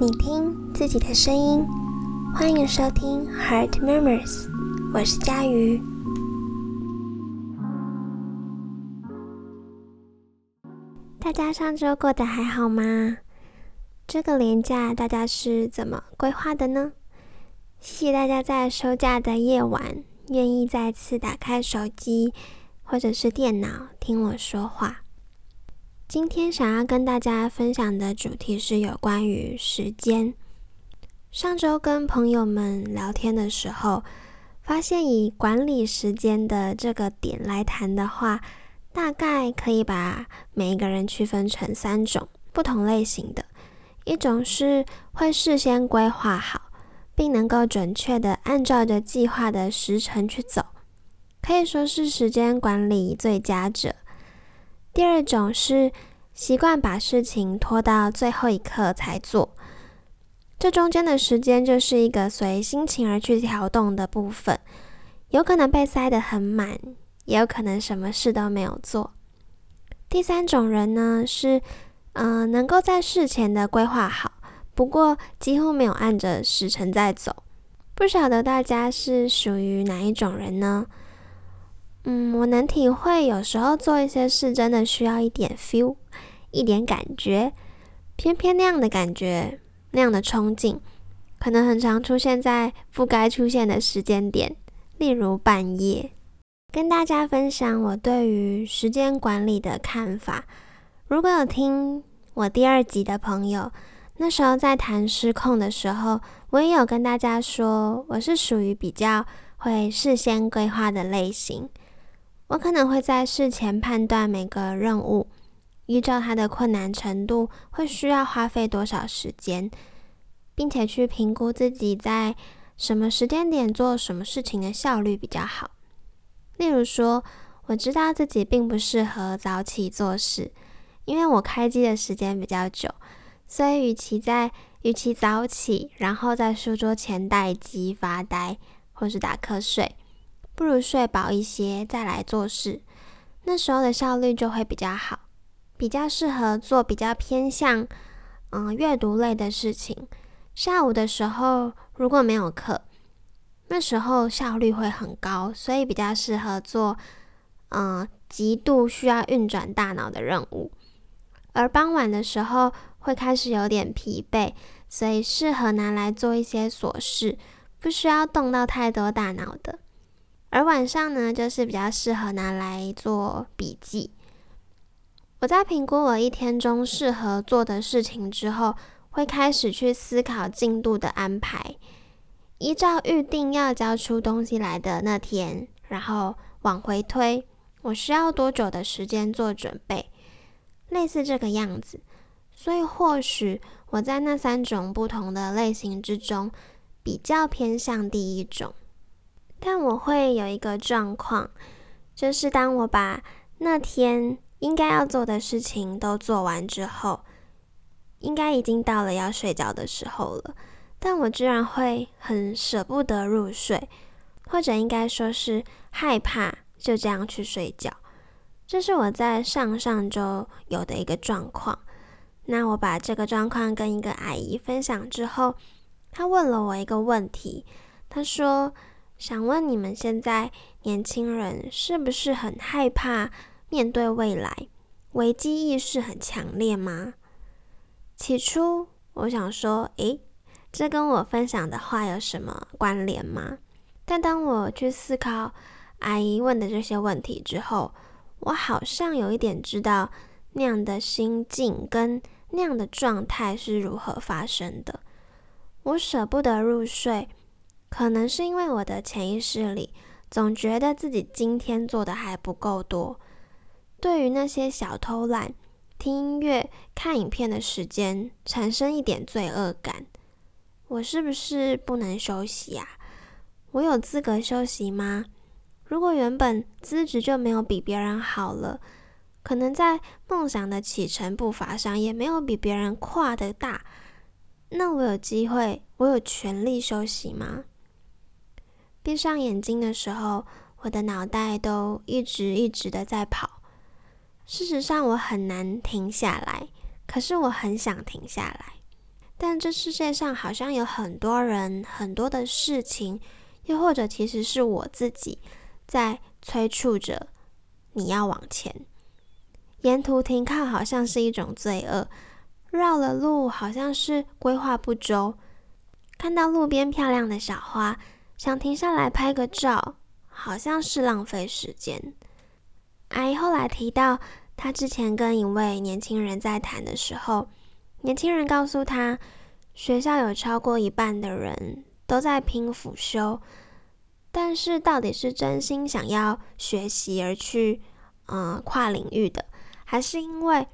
你听自己的声音，欢迎收听 Heart Murmurs，我是佳瑜。大家上周过得还好吗？这个年假大家是怎么规划的呢？谢谢大家在收假的夜晚，愿意再次打开手机或者是电脑听我说话。今天想要跟大家分享的主题是有关于时间。上周跟朋友们聊天的时候，发现以管理时间的这个点来谈的话，大概可以把每一个人区分成三种不同类型的。一种是会事先规划好，并能够准确的按照着计划的时程去走，可以说是时间管理最佳者。第二种是习惯把事情拖到最后一刻才做，这中间的时间就是一个随心情而去调动的部分，有可能被塞得很满，也有可能什么事都没有做。第三种人呢是，嗯，能够在事前的规划好，不过几乎没有按着时辰在走。不晓得大家是属于哪一种人呢？嗯，我能体会，有时候做一些事真的需要一点 feel，一点感觉。偏偏那样的感觉，那样的冲劲，可能很常出现在不该出现的时间点，例如半夜。跟大家分享我对于时间管理的看法。如果有听我第二集的朋友，那时候在谈失控的时候，我也有跟大家说，我是属于比较会事先规划的类型。我可能会在事前判断每个任务，依照它的困难程度，会需要花费多少时间，并且去评估自己在什么时间点做什么事情的效率比较好。例如说，我知道自己并不适合早起做事，因为我开机的时间比较久，所以与其在与其早起，然后在书桌前待机发呆，或是打瞌睡。不如睡饱一些再来做事，那时候的效率就会比较好，比较适合做比较偏向嗯阅读类的事情。下午的时候如果没有课，那时候效率会很高，所以比较适合做嗯极度需要运转大脑的任务。而傍晚的时候会开始有点疲惫，所以适合拿来做一些琐事，不需要动到太多大脑的。而晚上呢，就是比较适合拿来做笔记。我在评估我一天中适合做的事情之后，会开始去思考进度的安排，依照预定要交出东西来的那天，然后往回推，我需要多久的时间做准备，类似这个样子。所以或许我在那三种不同的类型之中，比较偏向第一种。但我会有一个状况，就是当我把那天应该要做的事情都做完之后，应该已经到了要睡觉的时候了，但我居然会很舍不得入睡，或者应该说是害怕就这样去睡觉。这是我在上上周有的一个状况。那我把这个状况跟一个阿姨分享之后，她问了我一个问题，她说。想问你们现在年轻人是不是很害怕面对未来，危机意识很强烈吗？起初我想说，诶，这跟我分享的话有什么关联吗？但当我去思考阿姨问的这些问题之后，我好像有一点知道那样的心境跟那样的状态是如何发生的。我舍不得入睡。可能是因为我的潜意识里总觉得自己今天做的还不够多，对于那些小偷懒、听音乐、看影片的时间产生一点罪恶感。我是不是不能休息啊？我有资格休息吗？如果原本资质就没有比别人好了，可能在梦想的启程步伐上也没有比别人跨的大，那我有机会，我有权利休息吗？闭上眼睛的时候，我的脑袋都一直一直的在跑。事实上，我很难停下来，可是我很想停下来。但这世界上好像有很多人、很多的事情，又或者其实是我自己在催促着你要往前。沿途停靠好像是一种罪恶，绕了路好像是规划不周。看到路边漂亮的小花，想停下来拍个照，好像是浪费时间。阿姨后来提到，她之前跟一位年轻人在谈的时候，年轻人告诉她，学校有超过一半的人都在拼辅修，但是到底是真心想要学习而去，嗯，跨领域的，还是因为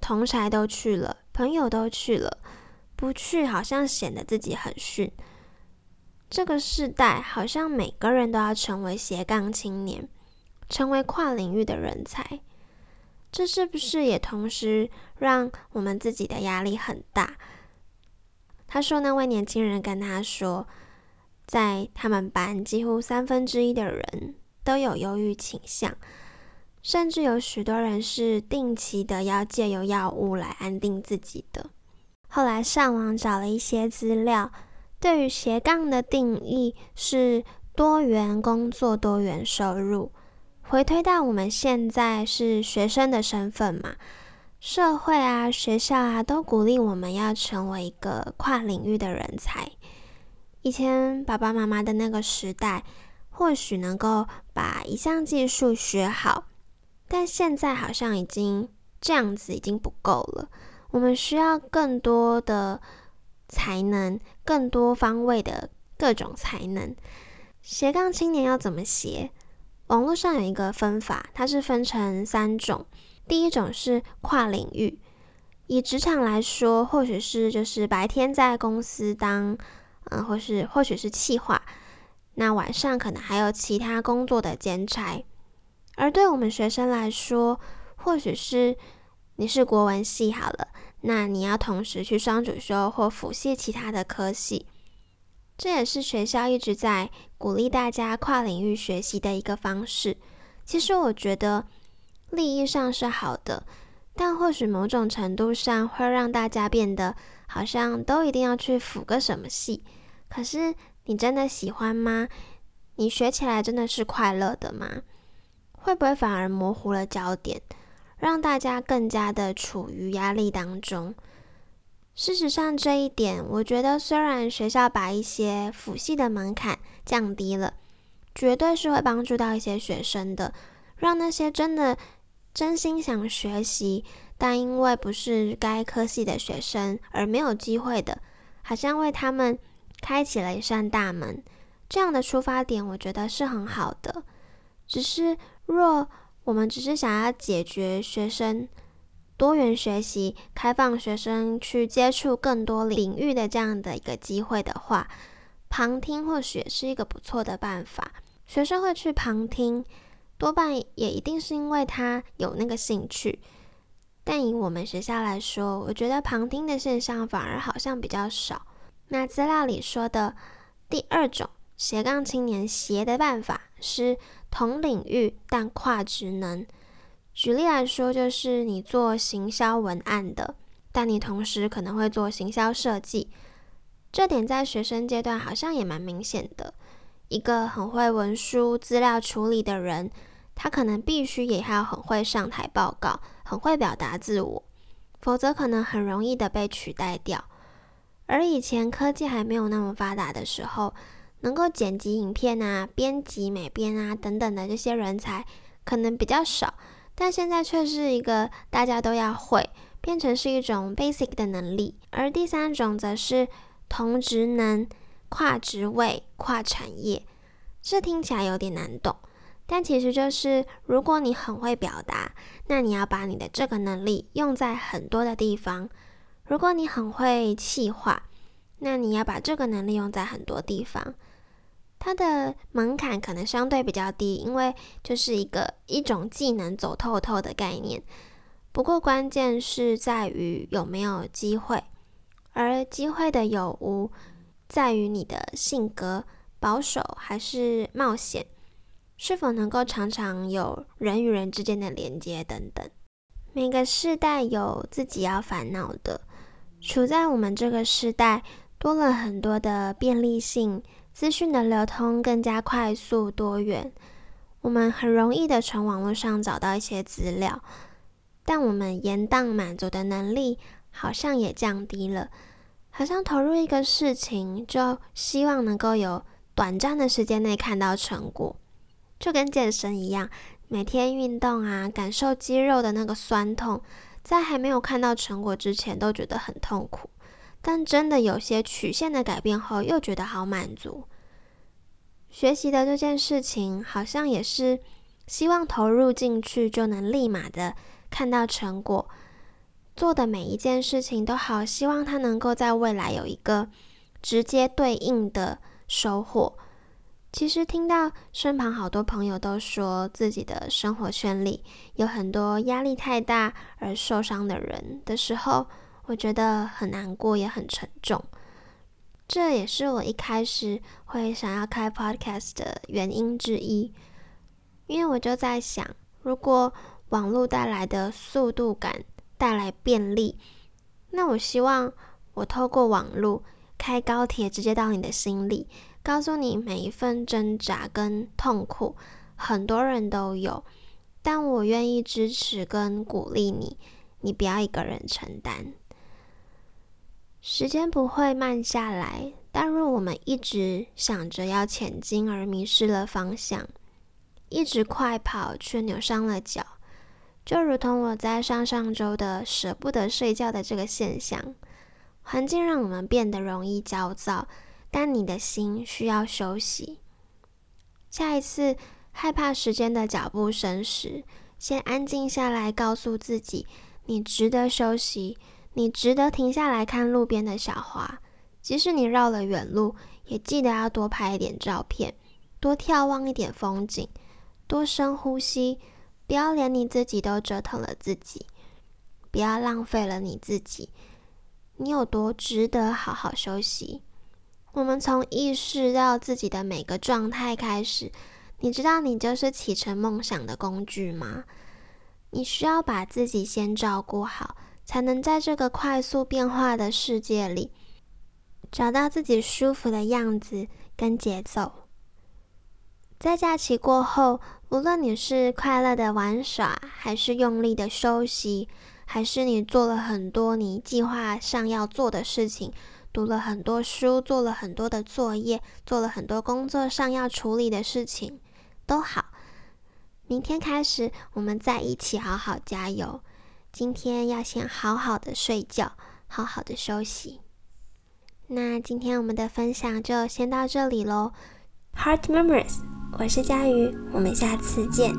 同才都去了，朋友都去了？不去好像显得自己很逊。这个时代好像每个人都要成为斜杠青年，成为跨领域的人才。这是不是也同时让我们自己的压力很大？他说，那位年轻人跟他说，在他们班几乎三分之一的人都有忧郁倾向，甚至有许多人是定期的要借由药物来安定自己的。后来上网找了一些资料，对于斜杠的定义是多元工作、多元收入。回推到我们现在是学生的身份嘛，社会啊、学校啊都鼓励我们要成为一个跨领域的人才。以前爸爸妈妈的那个时代，或许能够把一项技术学好，但现在好像已经这样子已经不够了。我们需要更多的才能，更多方位的各种才能。斜杠青年要怎么斜？网络上有一个分法，它是分成三种。第一种是跨领域，以职场来说，或许是就是白天在公司当，嗯，或是或许是企划，那晚上可能还有其他工作的兼差。而对我们学生来说，或许是你是国文系好了。那你要同时去双主修或辅系其他的科系，这也是学校一直在鼓励大家跨领域学习的一个方式。其实我觉得利益上是好的，但或许某种程度上会让大家变得好像都一定要去辅个什么系。可是你真的喜欢吗？你学起来真的是快乐的吗？会不会反而模糊了焦点？让大家更加的处于压力当中。事实上，这一点，我觉得虽然学校把一些辅系的门槛降低了，绝对是会帮助到一些学生的，让那些真的真心想学习，但因为不是该科系的学生而没有机会的，好像为他们开启了一扇大门。这样的出发点，我觉得是很好的。只是若我们只是想要解决学生多元学习、开放学生去接触更多领域的这样的一个机会的话，旁听或许是一个不错的办法。学生会去旁听，多半也一定是因为他有那个兴趣。但以我们学校来说，我觉得旁听的现象反而好像比较少。那资料里说的第二种斜杠青年斜的办法是。同领域但跨职能，举例来说，就是你做行销文案的，但你同时可能会做行销设计。这点在学生阶段好像也蛮明显的。一个很会文书资料处理的人，他可能必须也要很会上台报告，很会表达自我，否则可能很容易的被取代掉。而以前科技还没有那么发达的时候，能够剪辑影片啊、编辑美编啊等等的这些人才可能比较少，但现在却是一个大家都要会，变成是一种 basic 的能力。而第三种则是同职能、跨职位、跨产业，这听起来有点难懂，但其实就是如果你很会表达，那你要把你的这个能力用在很多的地方；如果你很会企划，那你要把这个能力用在很多地方。它的门槛可能相对比较低，因为就是一个一种技能走透透的概念。不过关键是在于有没有机会，而机会的有无，在于你的性格保守还是冒险，是否能够常常有人与人之间的连接等等。每个世代有自己要烦恼的，处在我们这个时代，多了很多的便利性，资讯的流通更加快速多元，我们很容易的从网络上找到一些资料，但我们延宕满足的能力好像也降低了，好像投入一个事情，就希望能够有短暂的时间内看到成果，就跟健身一样，每天运动啊，感受肌肉的那个酸痛。在还没有看到成果之前，都觉得很痛苦，但真的有些曲线的改变后，又觉得好满足。学习的这件事情，好像也是希望投入进去就能立马的看到成果，做的每一件事情都好，希望它能够在未来有一个直接对应的收获。其实听到身旁好多朋友都说自己的生活圈里有很多压力太大而受伤的人的时候，我觉得很难过，也很沉重。这也是我一开始会想要开 podcast 的原因之一，因为我就在想，如果网络带来的速度感带来便利，那我希望我透过网络开高铁直接到你的心里。告诉你每一份挣扎跟痛苦，很多人都有，但我愿意支持跟鼓励你，你不要一个人承担。时间不会慢下来，但若我们一直想着要前进而迷失了方向，一直快跑却扭伤了脚，就如同我在上上周的舍不得睡觉的这个现象，环境让我们变得容易焦躁。但你的心需要休息。下一次害怕时间的脚步声时，先安静下来，告诉自己，你值得休息，你值得停下来看路边的小花。即使你绕了远路，也记得要多拍一点照片，多眺望一点风景，多深呼吸，不要连你自己都折腾了自己，不要浪费了你自己。你有多值得好好休息？我们从意识到自己的每个状态开始，你知道你就是启程梦想的工具吗？你需要把自己先照顾好，才能在这个快速变化的世界里，找到自己舒服的样子跟节奏。在假期过后，无论你是快乐的玩耍，还是用力的休息，还是你做了很多你计划上要做的事情。读了很多书，做了很多的作业，做了很多工作上要处理的事情，都好。明天开始，我们再一起好好加油。今天要先好好的睡觉，好好的休息。那今天我们的分享就先到这里喽。Heart memories，我是佳瑜，我们下次见。